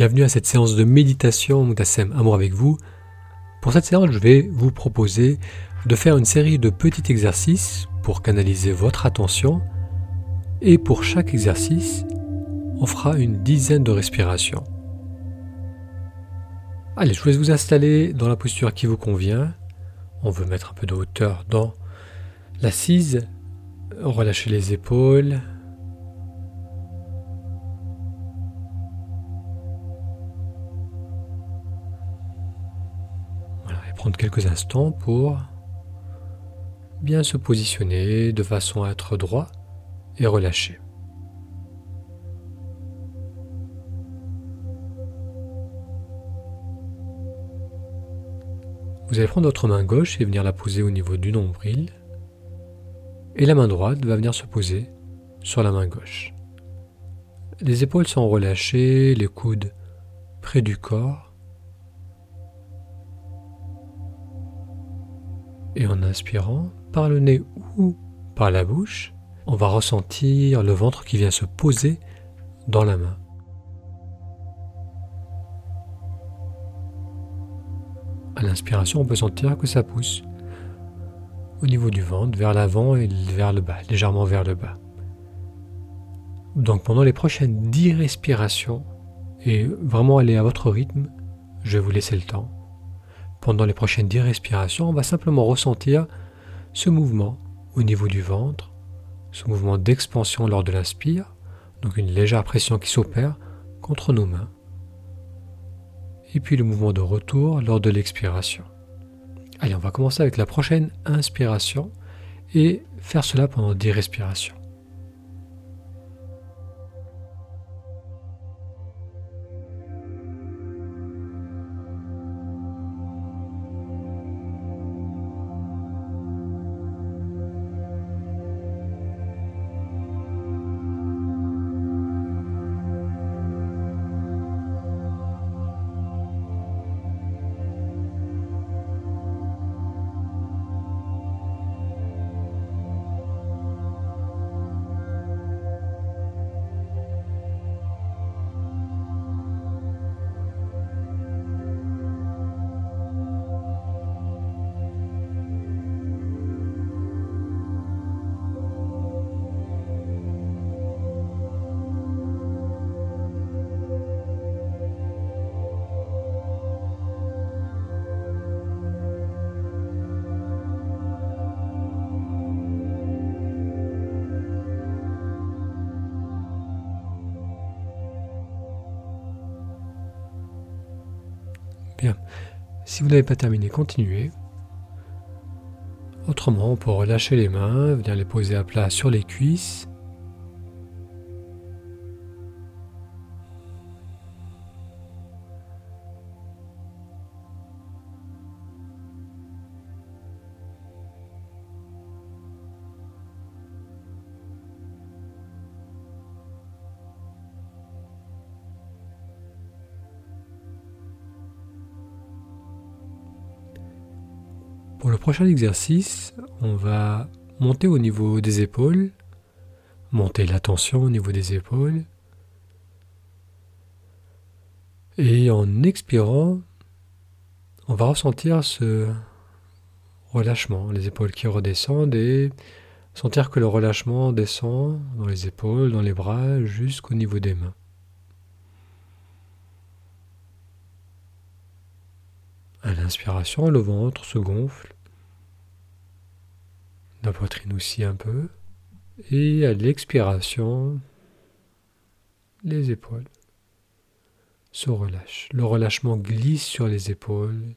Bienvenue à cette séance de méditation Moutassem Amour avec vous. Pour cette séance, je vais vous proposer de faire une série de petits exercices pour canaliser votre attention. Et pour chaque exercice, on fera une dizaine de respirations. Allez, je vous laisse vous installer dans la posture qui vous convient. On veut mettre un peu de hauteur dans l'assise. Relâchez les épaules, prendre quelques instants pour bien se positionner de façon à être droit et relâché. Vous allez prendre votre main gauche et venir la poser au niveau du nombril. Et la main droite va venir se poser sur la main gauche. Les épaules sont relâchées, les coudes près du corps. Et en inspirant par le nez ou par la bouche, on va ressentir le ventre qui vient se poser dans la main. À l'inspiration, on peut sentir que ça pousse au niveau du ventre, vers l'avant et vers le bas, légèrement vers le bas. Donc pendant les prochaines 10 respirations, et vraiment aller à votre rythme, je vais vous laisser le temps. Pendant les prochaines 10 respirations, on va simplement ressentir ce mouvement au niveau du ventre, ce mouvement d'expansion lors de l'inspire, donc une légère pression qui s'opère contre nos mains, et puis le mouvement de retour lors de l'expiration. Allez, on va commencer avec la prochaine inspiration et faire cela pendant 10 respirations. Bien. Si vous n'avez pas terminé, continuez. Autrement, on peut relâcher les mains, venir les poser à plat sur les cuisses Pour le prochain exercice, on va monter au niveau des épaules, monter la tension au niveau des épaules. Et en expirant, on va ressentir ce relâchement, les épaules qui redescendent et sentir que le relâchement descend dans les épaules, dans les bras, jusqu'au niveau des mains. À l'inspiration, le ventre se gonfle, la poitrine aussi un peu, et à l'expiration, les épaules se relâchent. Le relâchement glisse sur les épaules,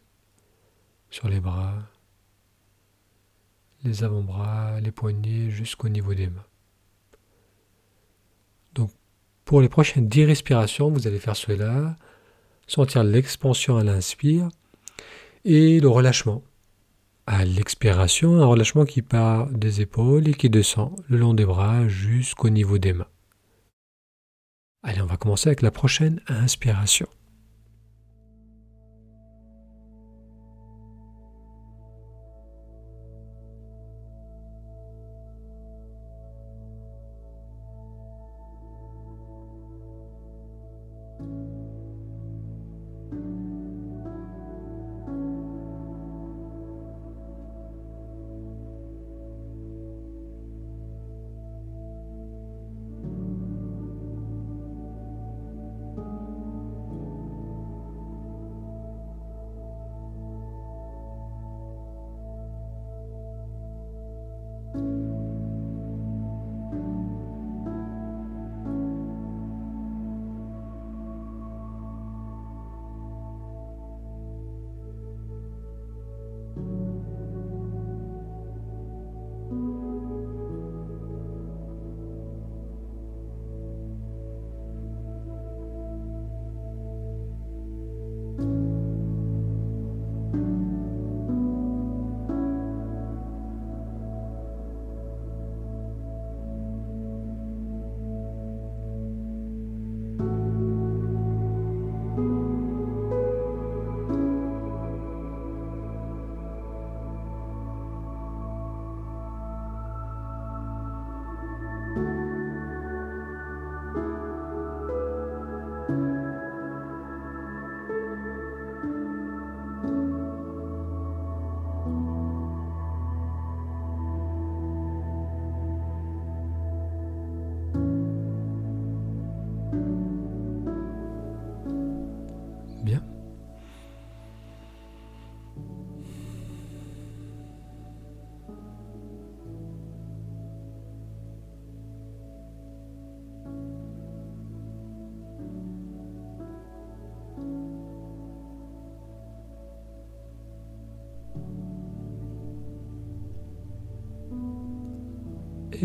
sur les bras, les avant-bras, les poignets jusqu'au niveau des mains. Donc pour les prochaines 10 respirations, vous allez faire cela, sentir l'expansion à l'inspire et le relâchement. À l'expiration, un relâchement qui part des épaules et qui descend le long des bras jusqu'au niveau des mains. Allez, on va commencer avec la prochaine inspiration.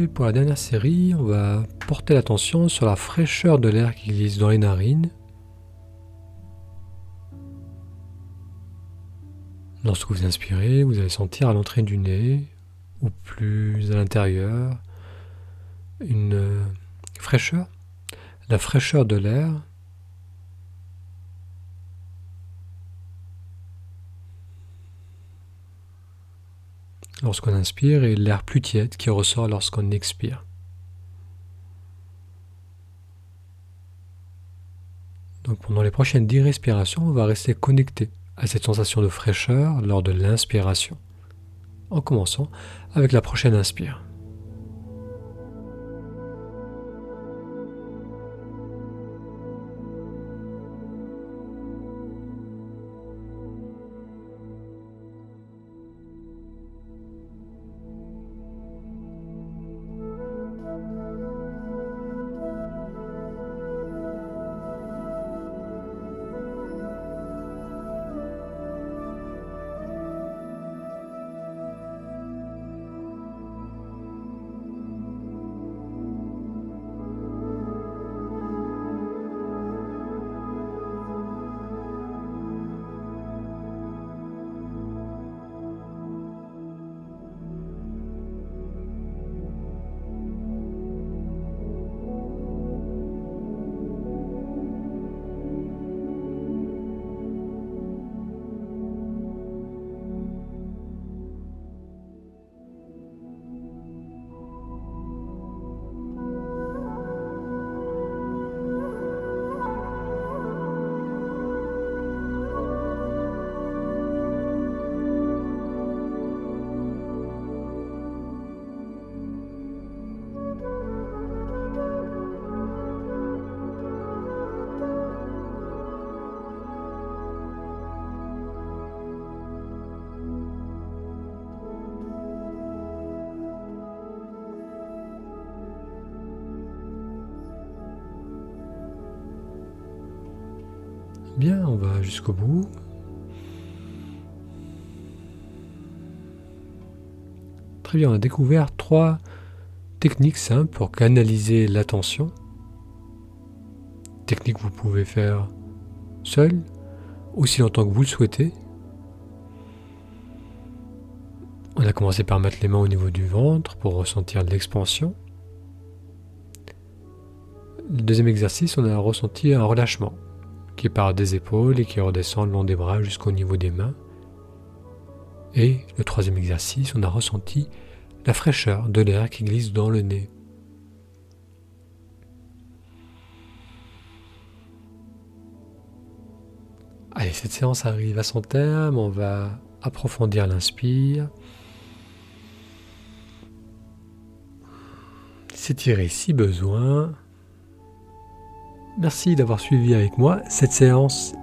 Et pour la dernière série, on va porter l'attention sur la fraîcheur de l'air qui glisse dans les narines. Lorsque vous inspirez, vous allez sentir à l'entrée du nez, ou plus à l'intérieur, une fraîcheur, la fraîcheur de l'air lorsqu'on inspire et l'air plus tiède qui ressort lorsqu'on expire. Donc pendant les prochaines 10 respirations, on va rester connecté à cette sensation de fraîcheur lors de l'inspiration, en commençant avec la prochaine inspire. Bien, on va jusqu'au bout. Très bien, on a découvert trois techniques simples pour canaliser l'attention. Technique que vous pouvez faire seul, aussi longtemps que vous le souhaitez. On a commencé par mettre les mains au niveau du ventre pour ressentir l'expansion. Le deuxième exercice, on a ressenti un relâchement qui part des épaules et qui redescend le long des bras jusqu'au niveau des mains. Et le troisième exercice, on a ressenti la fraîcheur de l'air qui glisse dans le nez. Allez, cette séance arrive à son terme, on va approfondir l'inspire. S'étirer si besoin. Merci d'avoir suivi avec moi cette séance